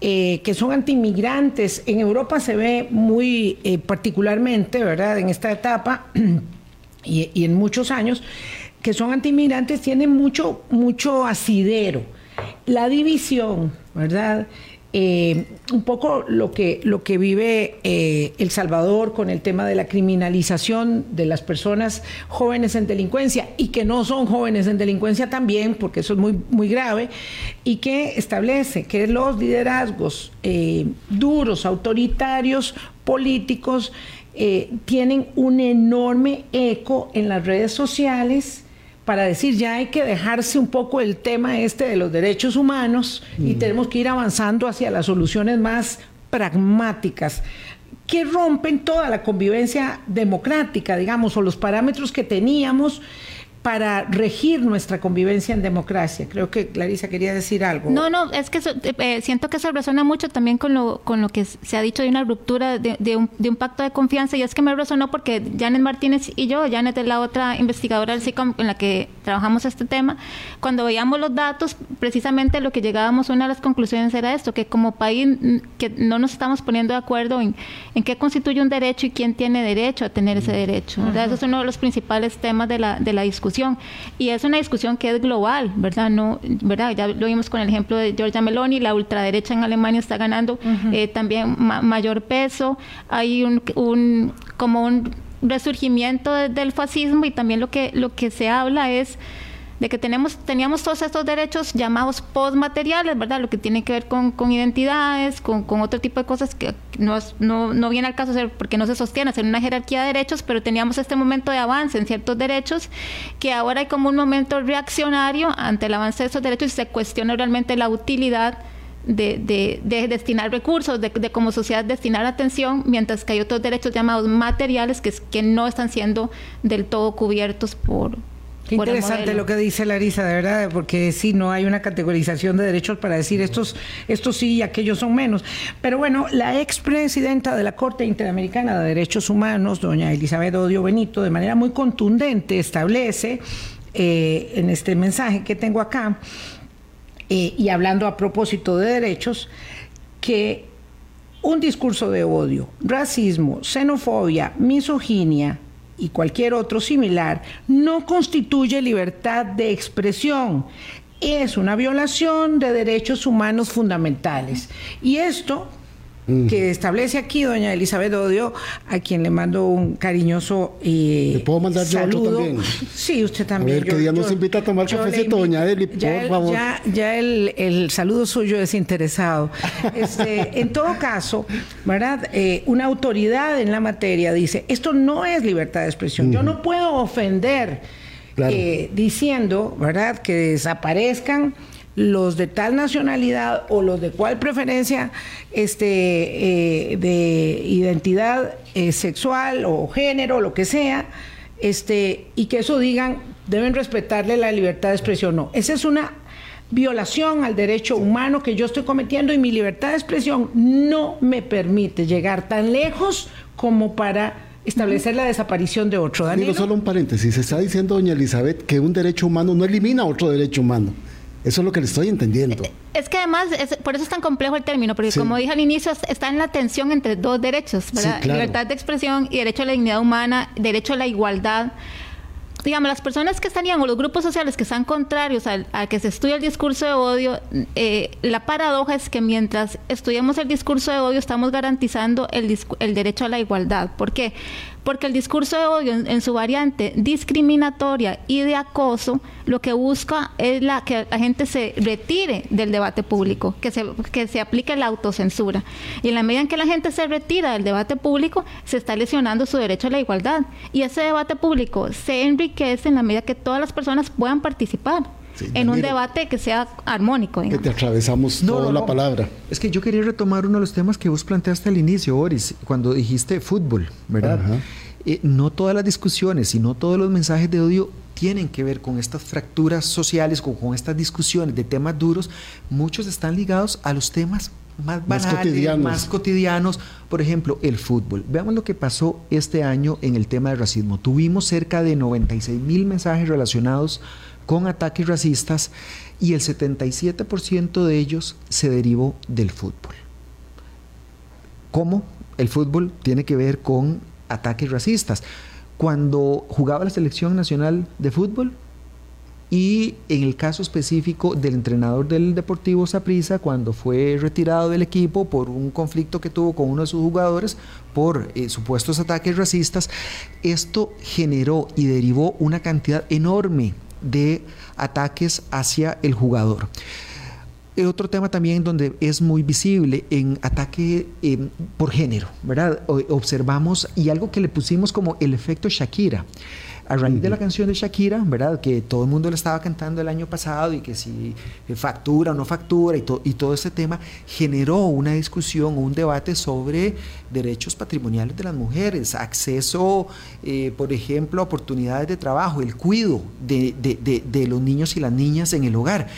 eh, que son antimigrantes. En Europa se ve muy eh, particularmente, ¿verdad? En esta etapa *clears throat* y, y, en muchos años, que son antimigrantes, tienen mucho, mucho asidero. La división, ¿verdad? Eh, un poco lo que, lo que vive eh, El Salvador con el tema de la criminalización de las personas jóvenes en delincuencia y que no son jóvenes en delincuencia también, porque eso es muy, muy grave, y que establece que los liderazgos eh, duros, autoritarios, políticos, tienen un enorme eco en las redes sociales para decir ya hay que dejarse un poco el tema este de los derechos humanos y mm. tenemos que ir avanzando hacia las soluciones más pragmáticas que rompen toda la convivencia democrática, digamos, o los parámetros que teníamos para regir nuestra convivencia en democracia. Creo que Clarisa quería decir algo. No, no, es que eh, eh, siento que eso resuena mucho también con lo, con lo que se ha dicho de una ruptura de, un, de un, pacto de confianza y es que me resonó porque Janet Martínez y yo, Janet es la otra investigadora del SICOM en la que trabajamos este tema, cuando veíamos los datos, precisamente lo que llegábamos, una de las conclusiones era esto, que como país que no nos estamos poniendo de acuerdo en, en qué constituye un derecho y quién tiene derecho a tener ese derecho. Eso es uno de los principales temas de la, de la discusión y es una discusión que es global, ¿verdad? No, ¿verdad? Ya lo vimos con el ejemplo de Giorgia Meloni, la ultraderecha en Alemania está ganando eh, también mayor peso, hay un, un como un resurgimiento del fascismo y también lo que, lo que se habla es de que tenemos, teníamos todos estos derechos llamados postmateriales, ¿verdad? Lo que tiene que ver con, con identidades, con, con, otro tipo de cosas que no, no, no viene al caso porque no se sostiene en una jerarquía de derechos, pero teníamos este momento de avance en ciertos derechos que ahora hay como un momento reaccionario ante el avance de esos derechos y se cuestiona realmente la utilidad de, de, de, destinar recursos, de, de, como sociedad destinar atención, mientras que hay otros derechos llamados materiales que, que no están siendo del todo cubiertos por, Qué interesante lo que dice Larisa, de verdad, porque sí, no hay una categorización de derechos para decir estos, estos sí y aquellos son menos. Pero bueno, la expresidenta de la Corte Interamericana de Derechos Humanos, doña Elizabeth Odio Benito, de manera muy contundente establece eh, en este mensaje que tengo acá, eh, y hablando a propósito de derechos, que un discurso de odio, racismo, xenofobia, misoginia, y cualquier otro similar no constituye libertad de expresión. Es una violación de derechos humanos fundamentales. Y esto que establece aquí doña Elizabeth Odio, a quien le mando un cariñoso eh, ¿Le puedo mandar yo saludo. también? Sí, usted también. A ver, qué día nos invita a tomar yo cafecito, doña Eli, Ya por el- favor. Ya, ya el, el saludo suyo es interesado. Este, *laughs* en todo caso, ¿verdad? Eh, una autoridad en la materia dice, esto no es libertad de expresión. Yo no puedo ofender Claro. eh, diciendo, ¿verdad?, que desaparezcan los de tal nacionalidad o los de cual preferencia este, eh, de identidad eh, sexual o género, lo que sea, este, y que eso digan, deben respetarle la libertad de expresión. No, esa es una violación al derecho humano que yo estoy cometiendo y mi libertad de expresión no me permite llegar tan lejos como para establecer la desaparición de otro. Danilo. solo un paréntesis. Está diciendo doña Elizabeth que un derecho humano no elimina otro derecho humano. Eso es lo que le estoy entendiendo. Es que además, es- por eso es tan complejo el término, porque Sí. como dije al inicio, es- está en la tensión entre dos derechos, ¿verdad? claro. Libertad de expresión y derecho a la dignidad humana, derecho a la igualdad. Digamos, las personas que estarían o los grupos sociales que están contrarios al- a, que se estudie el discurso de odio, eh, la paradoja es que mientras estudiamos el discurso de odio estamos garantizando el, el derecho a la igualdad. ¿Por qué? Porque el discurso de odio en, en su variante discriminatoria y de acoso lo que busca es la, que la gente se retire del debate público, que se, que se aplique la autocensura. Y en la medida en que la gente se retira del debate público, se está lesionando su derecho a la igualdad. Y ese debate público se enriquece en la medida que todas las personas puedan participar Sí, en un debate que sea armónico. Que digamos. te atravesamos No, toda no, la no. palabra. Es que yo quería retomar uno de los temas que vos planteaste al inicio, Boris, cuando dijiste fútbol, ¿verdad? Ajá. Eh, no todas las discusiones y no todos los mensajes de odio tienen que ver con estas fracturas sociales, con, con estas discusiones de temas duros. Muchos están ligados a los temas más Más banales, cotidianos. más cotidianos. Por ejemplo, el fútbol. Veamos lo que pasó este año en el tema del racismo. Tuvimos cerca de 96 mil mensajes relacionados con ataques racistas y el 77% de ellos se derivó del fútbol. ¿Cómo el fútbol tiene que ver con ataques racistas? Cuando jugaba la selección nacional de fútbol y en el caso específico del entrenador del Deportivo Saprissa, cuando fue retirado del equipo por un conflicto que tuvo con uno de sus jugadores por eh, supuestos ataques racistas, esto generó y derivó una cantidad enorme de ataques hacia el jugador. Otro tema también donde es muy visible en ataque eh, por género, ¿verdad? Observamos y algo que le pusimos como el efecto Shakira. A raíz de la canción de Shakira, ¿verdad? Que todo el mundo le estaba cantando el año pasado y que si eh, factura o no factura y, to- y todo ese tema generó una discusión un debate sobre derechos patrimoniales de las mujeres, acceso, eh, por ejemplo, a oportunidades de trabajo, el cuido de- de- de- de los niños y las niñas en el hogar.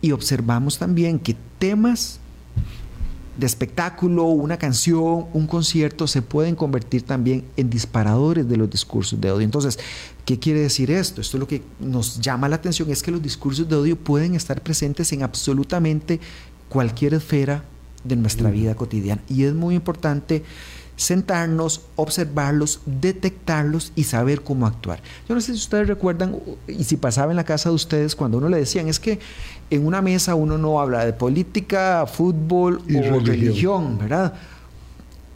Y observamos también que temas de espectáculo, una canción, un concierto, se pueden convertir también en disparadores de los discursos de odio. Entonces, ¿qué quiere decir esto? Esto es lo que nos llama la atención, es que los discursos de odio pueden estar presentes en absolutamente cualquier esfera de nuestra vida cotidiana. Y es muy importante sentarnos, observarlos, detectarlos y saber cómo actuar. Yo no sé si ustedes recuerdan y si pasaba en la casa de ustedes cuando uno le decían es que en una mesa uno no habla de política, fútbol Y o religión. religión, ¿verdad?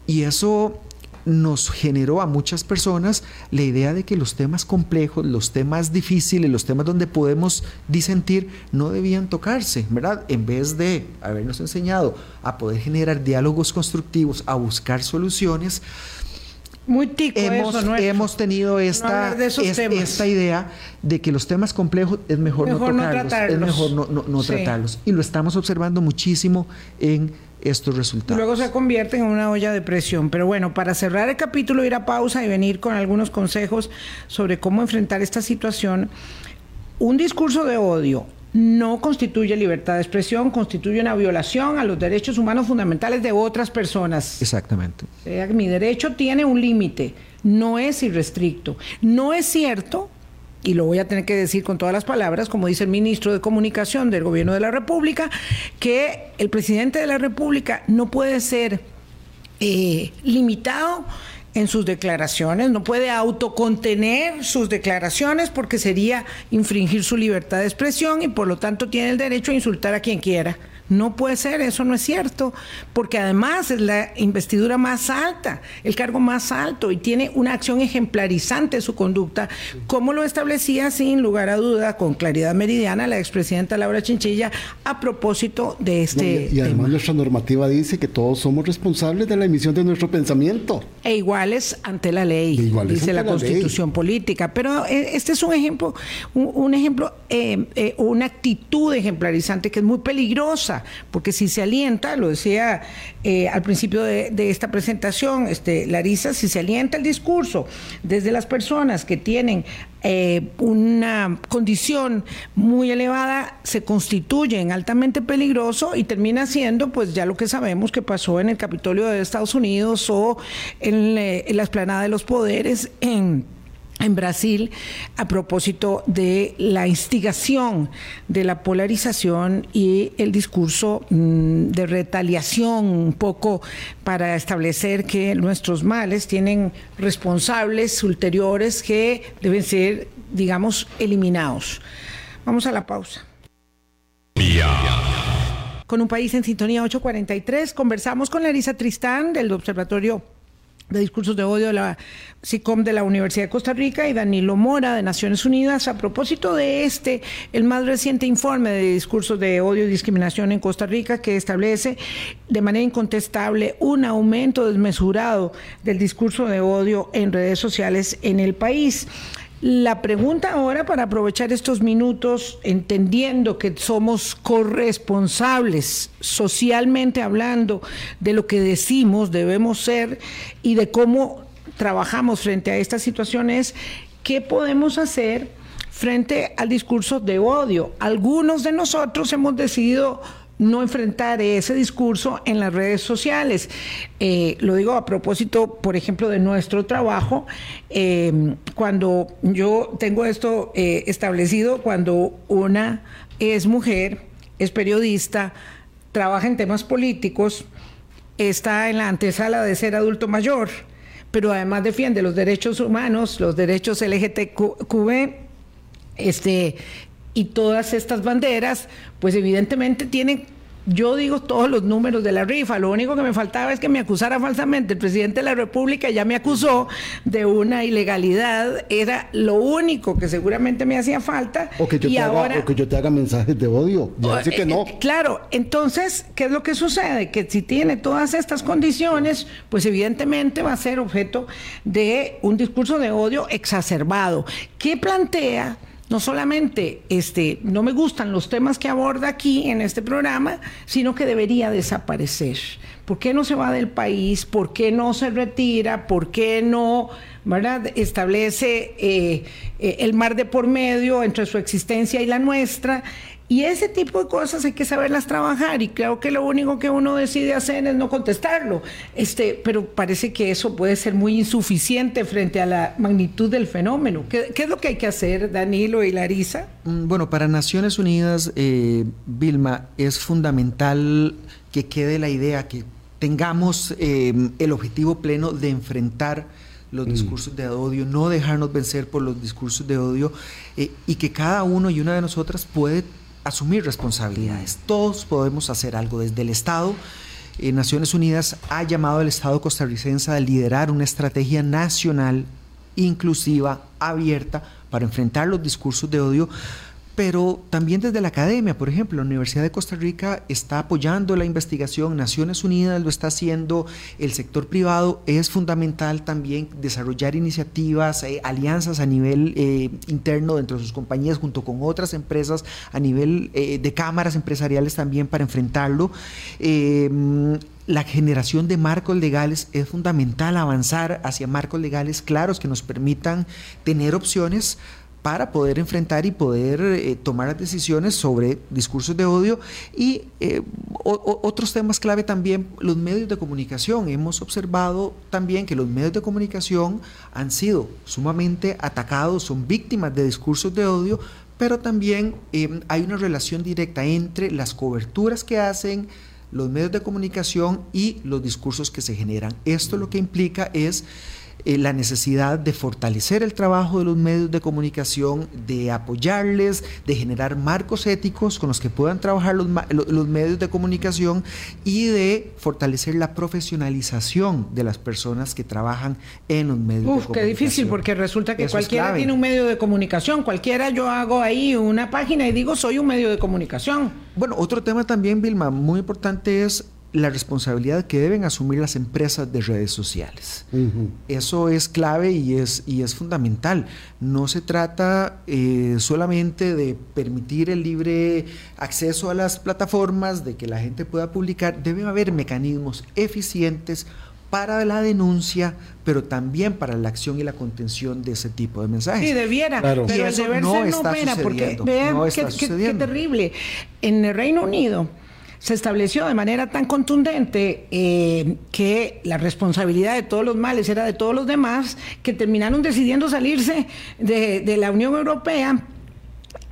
Y eso nos generó a muchas personas la idea de que los temas complejos, los temas difíciles, los temas donde podemos disentir, no debían tocarse, ¿verdad? En vez de habernos enseñado a poder generar diálogos constructivos, a buscar soluciones, Muy tico hemos, eso, hemos tenido esta, es- idea de que los temas complejos es mejor, Mejor no no tocarlos, es mejor no, no- no Sí. tratarlos. Y lo estamos observando muchísimo en estos resultados. Luego se convierte en una olla de presión. Pero bueno, para cerrar el capítulo, ir a pausa y venir con algunos consejos sobre cómo enfrentar esta situación. Un discurso de odio no constituye libertad de expresión, constituye una violación a los derechos humanos fundamentales de otras personas. Exactamente. O sea, mi derecho tiene un límite, no es irrestricto. No es cierto, y lo voy a tener que decir con todas las palabras, como dice el ministro de Comunicación del Gobierno de la República, que el presidente de la República no puede ser eh, limitado en sus declaraciones, no puede autocontener sus declaraciones porque sería infringir su libertad de expresión y por lo tanto tiene el derecho a insultar a quien quiera. No puede ser, eso no es cierto, porque además es la investidura más alta, el cargo más alto y tiene una acción ejemplarizante de su conducta, como lo establecía sin lugar a duda, con claridad meridiana, la expresidenta Laura Chinchilla a propósito de este. y, además nuestra normativa dice que todos somos responsables de la emisión de nuestro pensamiento. E iguales ante la ley, dice la, constitución política. Pero eh, este es un ejemplo, un, ejemplo, eh, eh, una actitud ejemplarizante que es muy peligrosa, porque si se alienta, lo decía al principio de, esta presentación, este, Larisa, si se alienta el discurso desde las personas que tienen una condición muy elevada se constituye en altamente peligroso y termina siendo pues ya lo que sabemos que pasó en el Capitolio de Estados Unidos o en, en la esplanada de los poderes en en Brasil a propósito de la instigación de la polarización y el discurso mm, de retaliación un poco para establecer que nuestros males tienen responsables ulteriores que deben ser, digamos, eliminados. Vamos a la pausa. Con un país en sintonía 843, conversamos con Larisa Tristán del Observatorio de discursos de odio de la SICOM de la Universidad de Costa Rica y Danilo Mora de Naciones Unidas a propósito de este, el más reciente informe de discursos de odio y discriminación en Costa Rica que establece de manera incontestable un aumento desmesurado del discurso de odio en redes sociales en el país. La pregunta ahora, para aprovechar estos minutos, entendiendo que somos corresponsables socialmente hablando de lo que decimos, debemos ser y de cómo trabajamos frente a estas situaciones, ¿qué podemos hacer frente al discurso de odio? Algunos de nosotros hemos decidido no enfrentar ese discurso en las redes sociales. Eh, lo digo a propósito, por ejemplo, de nuestro trabajo. Eh, cuando yo tengo esto eh, establecido, cuando una es mujer, es periodista, trabaja en temas políticos, está en la antesala de ser adulto mayor, pero además defiende los derechos humanos, los derechos LGTQ, este, y todas estas banderas, pues evidentemente tienen, yo digo todos los números de la rifa, lo único que me faltaba es que me acusara falsamente. El presidente de la República ya me acusó de una ilegalidad, era lo único que seguramente me hacía falta. O que yo, te, haga, que yo te haga mensajes de odio, ya que no. Eh, claro, entonces, ¿qué es lo que sucede? Que si tiene todas estas condiciones, pues evidentemente va a ser objeto de un discurso de odio exacerbado. ¿Qué plantea? No solamente este, no me gustan los temas que aborda aquí en este programa, sino que debería desaparecer. ¿Por qué no se va del país? ¿Por qué no se retira? ¿Por qué no ¿verdad? establece eh, eh, el mar de por medio entre su existencia y la nuestra? Y ese tipo de cosas hay que saberlas trabajar y creo que lo único que uno decide hacer es no contestarlo. Este, pero parece que eso puede ser muy insuficiente frente a la magnitud del fenómeno. ¿Qué, es lo que hay que hacer, Danilo y Larisa? Mm, bueno, para Naciones Unidas, eh, Vilma, es fundamental que quede la idea que tengamos eh, el objetivo pleno de enfrentar los mm. discursos de odio, no dejarnos vencer por los discursos de odio eh, y que cada uno y una de nosotras puede asumir responsabilidades. Todos podemos hacer algo desde el Estado. Eh, Naciones Unidas ha llamado al Estado costarricense a liderar una estrategia nacional inclusiva, abierta, para enfrentar los discursos de odio pero también desde la academia, por ejemplo, la Universidad de Costa Rica está apoyando la investigación, Naciones Unidas lo está haciendo, el sector privado es fundamental también desarrollar iniciativas, eh, alianzas a nivel eh, interno dentro de sus compañías junto con otras empresas a nivel eh, de cámaras empresariales también para enfrentarlo. La generación de marcos legales es fundamental avanzar hacia marcos legales claros que nos permitan tener opciones para poder enfrentar y poder eh, tomar las decisiones sobre discursos de odio y eh, otros temas clave también, los medios de comunicación. Hemos observado también que los medios de comunicación han sido sumamente atacados, son víctimas de discursos de odio, pero también eh, hay una relación directa entre las coberturas que hacen los medios de comunicación y los discursos que se generan. Esto lo que implica es eh, la necesidad de fortalecer el trabajo de los medios de comunicación, de apoyarles, de generar marcos éticos con los que puedan trabajar los, los medios de comunicación y de fortalecer la profesionalización de las personas que trabajan en los medios Uf, de comunicación. qué difícil, porque resulta que cualquiera tiene un medio de comunicación, cualquiera yo hago ahí una página y digo soy un medio de comunicación. Bueno, otro tema también, Vilma, muy importante es la responsabilidad que deben asumir las empresas de redes sociales. Eso es clave y es, y es fundamental. No se trata eh, solamente de permitir el libre acceso a las plataformas, de que la gente pueda publicar. Debe haber mecanismos eficientes para la denuncia, pero también para la acción y la contención de ese tipo de mensajes. Sí, debiera, pero y el eso deber no ser no opera, porque sucediendo, vean no qué, terrible. En el Reino Unido se estableció de manera tan contundente eh, que la responsabilidad de todos los males era de todos los demás, que terminaron decidiendo salirse de, de la Unión Europea.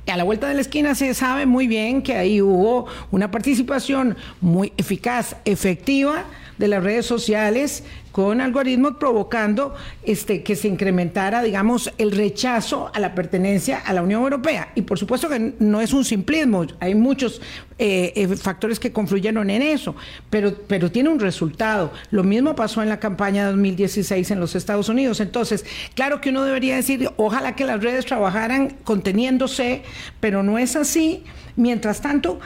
A la vuelta de la esquina se sabe muy bien que ahí hubo una participación muy eficaz, efectiva de las redes sociales con algoritmos provocando este, que se incrementara, digamos, el rechazo a la pertenencia a la Unión Europea. Y por supuesto que no es un simplismo, hay muchos eh, eh, factores que confluyeron en eso, pero, pero tiene un resultado. Lo mismo pasó en la campaña de 2016 en los Estados Unidos. Entonces, claro que uno debería decir, ojalá que las redes trabajaran conteniéndose, pero no es así. Mientras tanto,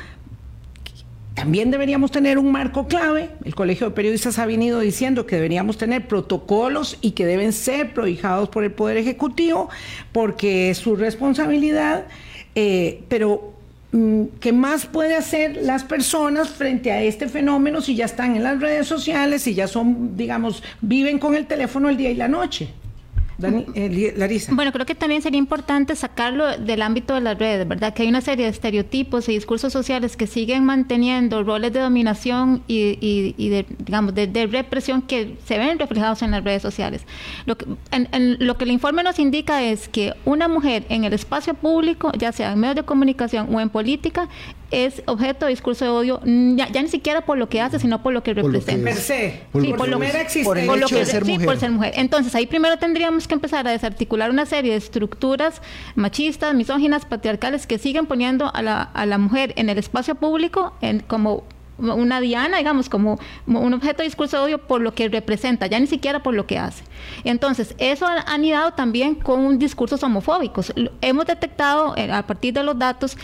también deberíamos tener un marco clave. El Colegio de Periodistas ha venido diciendo que deberíamos tener protocolos y que deben ser prohijados por el Poder Ejecutivo porque es su responsabilidad. Eh, pero, mm, ¿qué más puede hacer las personas frente a este fenómeno si ya están en las redes sociales, si ya son, digamos, viven con el teléfono el día y la noche? Dani- eh, Larisa. Bueno, creo que también sería importante sacarlo del ámbito de las redes, ¿verdad? Que hay una serie de estereotipos y discursos sociales que siguen manteniendo roles de dominación y, y- y de, digamos, de, de represión que se ven reflejados en las redes sociales. Lo que, en- en- lo que el informe nos indica es que una mujer en el espacio público, ya sea en medios de comunicación o en política, es objeto de discurso de odio, mm, ya, ya ni siquiera por lo que hace, sino por lo que Por lo que representa. Se, Por Sí, lo por que lo es. Por el por lo hecho que de ser sí, mujer. por ser mujer. Entonces, ahí primero tendríamos que empezar a desarticular una serie de estructuras machistas, misóginas, patriarcales que siguen poniendo a la, a la mujer en el espacio público en, como una diana, digamos, como un objeto de discurso de odio por lo que representa, ya ni siquiera por lo que hace. Entonces, eso ha anidado también con discursos homofóbicos. Hemos detectado eh, a partir de los datos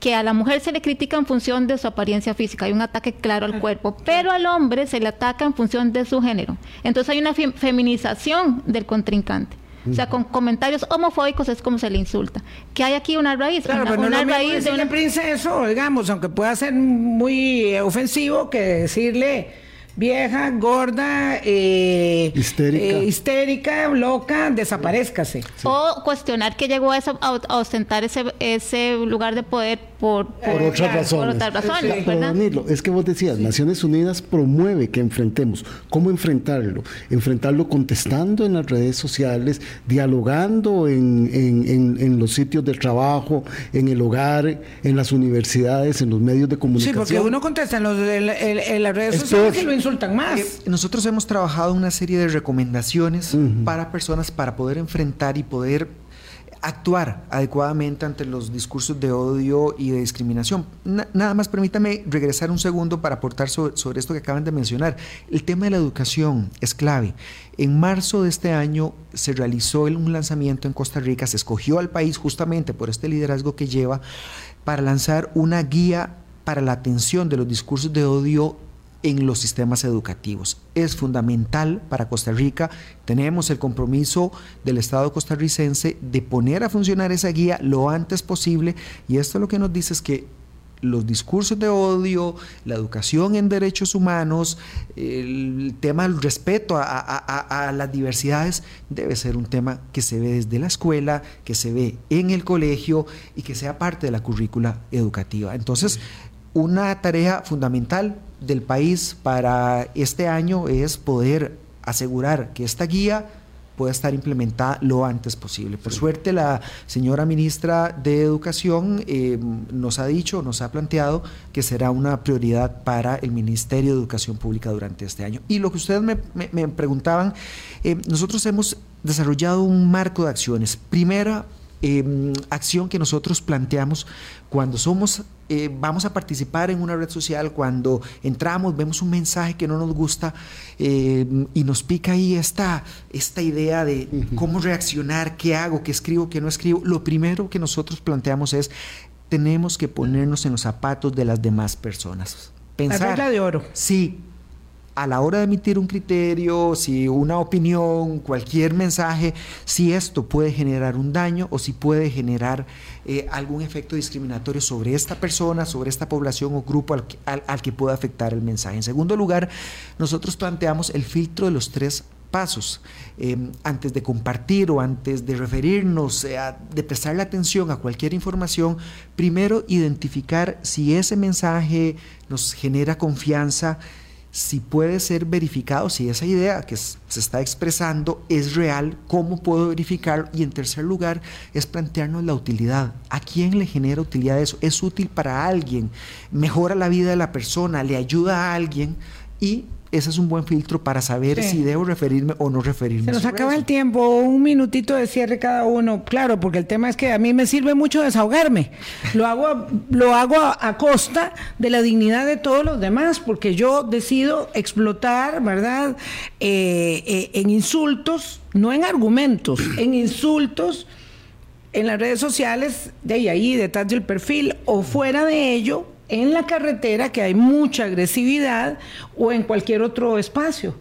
que a la mujer se le critica en función de su apariencia física, hay un ataque claro al cuerpo, pero al hombre se le ataca en función de su género. Entonces hay una fe- feminización del contrincante. O sea, con comentarios homofóbicos es como se le insulta. Que hay aquí una raíz, Claro, una, pero no una es lo mismo raíz de una... princeso, digamos, aunque pueda ser muy eh, ofensivo, que decirle vieja, gorda, eh, Histérica. eh, histérica, loca, desaparezcase. O cuestionar que llegó a, eso- a- a ostentar ese, ese lugar de poder por, Por otras razones. por otras razones, Sí. Pero ¿verdad? Danilo, es que vos decías, Naciones Unidas promueve que enfrentemos. ¿Cómo enfrentarlo? Enfrentarlo contestando en las redes sociales, dialogando en, en- en- en los sitios de trabajo, en el hogar, en las universidades, en los medios de Sí, comunicación. porque uno contesta en, los- en- en- en las redes Es sociales y lo insultan más. Eh, nosotros hemos trabajado una serie de recomendaciones para personas para poder enfrentar y poder actuar adecuadamente ante los discursos de odio y de discriminación. Na- nada más permítame regresar un segundo para aportar sobre, sobre esto que acaban de mencionar. El tema de la educación es clave. En marzo de este año se realizó un lanzamiento en Costa Rica, se escogió al país justamente por este liderazgo que lleva para lanzar una guía para la atención de los discursos de odio en los sistemas educativos. Es fundamental para Costa Rica. Tenemos el compromiso del Estado costarricense de poner a funcionar esa guía lo antes posible y esto lo que nos dice es que los discursos de odio, la educación en derechos humanos, el tema del respeto a, a- a- a las diversidades debe ser un tema que se ve desde la escuela, que se ve en el colegio y que sea parte de la currícula educativa. Entonces, una tarea fundamental del país para este año es poder asegurar que esta guía pueda estar implementada lo antes posible. Por suerte, la señora ministra de Educación eh, nos ha dicho, nos ha planteado que será una prioridad para el Ministerio de Educación Pública durante este año. Y lo que ustedes me, me- me preguntaban, eh, nosotros hemos desarrollado un marco de acciones. Primera, eh, acción que nosotros planteamos cuando somos, eh, vamos a participar en una red social, cuando entramos, vemos un mensaje que no nos gusta eh, y nos pica ahí esta, esta idea de cómo reaccionar, qué hago, qué escribo, qué no escribo. Lo primero que nosotros planteamos es, tenemos que ponernos en los zapatos de las demás personas. Pensar, regla de oro. Sí, a la hora de emitir un criterio, si una opinión, cualquier mensaje, si esto puede generar un daño o si puede generar eh, algún efecto discriminatorio sobre esta persona, sobre esta población o grupo al, que- al- pueda afectar el mensaje. En segundo lugar, nosotros planteamos el filtro de los tres pasos. Eh, antes de compartir o antes de referirnos, eh, a- de prestarle atención a cualquier información, primero identificar si ese mensaje nos genera confianza, si puede ser verificado, si esa idea que se está expresando es real, cómo puedo verificarlo. Y en tercer lugar, es plantearnos la utilidad. ¿A quién le genera utilidad eso? ¿Es útil para alguien? ¿Mejora la vida de la persona? ¿Le ayuda a alguien? Y ese es un buen filtro para saber Sí. si debo referirme o no referirme. Se nos acaba eso. el tiempo, un minutito de cierre cada uno, claro, porque el tema es que a mí me sirve mucho desahogarme. Lo hago, a- lo hago a, a costa de la dignidad de todos los demás, porque yo decido explotar, ¿verdad? Eh, eh, en insultos, no en argumentos, en insultos en las redes sociales, de ahí, ahí detrás del perfil, o fuera de ello, en la carretera, que hay mucha agresividad, o en cualquier otro espacio.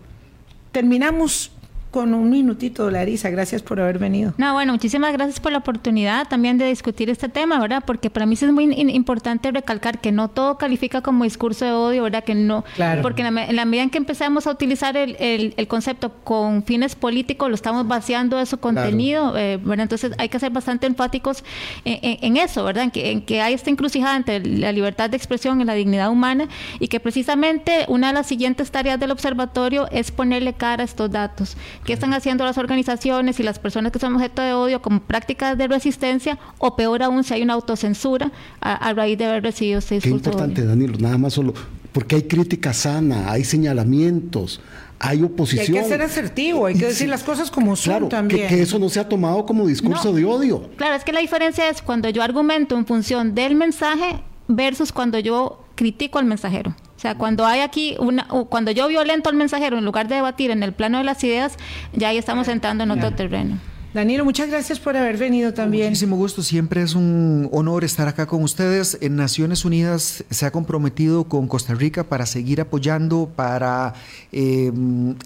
Terminamos con un minutito, Larisa. Gracias por haber venido. No, bueno, muchísimas gracias por la oportunidad también de discutir este tema, ¿verdad? Porque para mí es muy importante recalcar que no todo califica como discurso de odio, ¿verdad? Que no, Claro. porque en la, me- en la medida en que empezamos a utilizar el, el- el concepto con fines políticos, lo estamos vaciando de su contenido, eh, ¿verdad? Entonces hay que ser bastante enfáticos en, en- en eso, ¿verdad? En que, en que hay esta encrucijada entre la libertad de expresión y la dignidad humana y que precisamente una de las siguientes tareas del observatorio es ponerle cara a estos datos. ¿Qué están haciendo las organizaciones y las personas que son objeto de odio como prácticas de resistencia o peor aún si hay una autocensura a, a raíz de haber recibido este Qué importante, odio? Danilo, nada más solo, porque hay crítica sana, hay señalamientos, hay Y hay oposición. que ser asertivo, hay que Y decir sí, las cosas como son Claro, también. que, que eso no se ha tomado como discurso No. de odio. Claro, es que la diferencia es cuando yo argumento en función del mensaje versus cuando yo critico al mensajero. O sea, cuando hay aquí una, cuando yo violento al mensajero en lugar de debatir en el plano de las ideas, ya ahí estamos entrando en otro terreno. Danilo, muchas gracias por haber venido también. Muchísimo gusto, siempre es un honor estar acá con ustedes. En Naciones Unidas se ha comprometido con Costa Rica para seguir apoyando, para eh,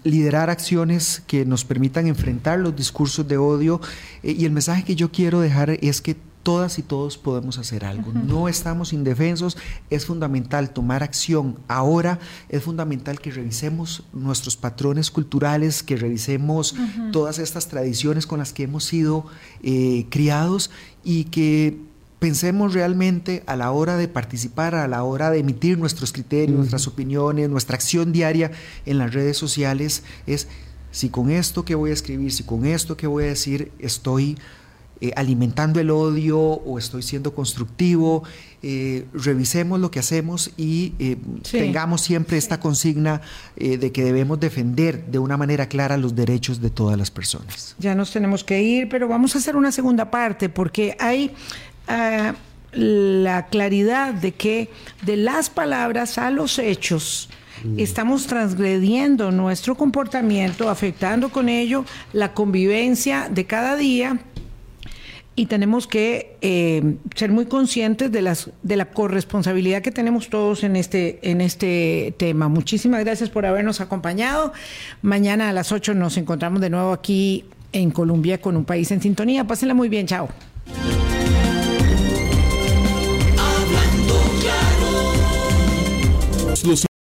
liderar acciones que nos permitan enfrentar los discursos de odio. Eh, y el mensaje que yo quiero dejar es que todas y todos podemos hacer algo. No estamos indefensos, es fundamental tomar acción. Ahora es fundamental que revisemos nuestros patrones culturales, que revisemos todas estas tradiciones con las que hemos sido eh, criados y que pensemos realmente a la hora de participar, a la hora de emitir nuestros criterios, nuestras opiniones, nuestra acción diaria en las redes sociales, es si con esto que voy a escribir, si con esto que voy a decir estoy eh, alimentando el odio o estoy siendo constructivo, eh, revisemos lo que hacemos y eh, Sí. tengamos siempre esta consigna eh, de que debemos defender de una manera clara los derechos de todas las personas. Ya nos tenemos que ir, pero vamos a hacer una segunda parte porque hay ah, la claridad de que de las palabras a los hechos estamos transgrediendo nuestro comportamiento, afectando con ello la convivencia de cada día y tenemos que eh, ser muy conscientes de las de la corresponsabilidad que tenemos todos en este en este tema. Muchísimas gracias por habernos acompañado. Mañana a las 8 nos encontramos de nuevo aquí en Colombia con un país en sintonía. Pásenla muy bien, chao.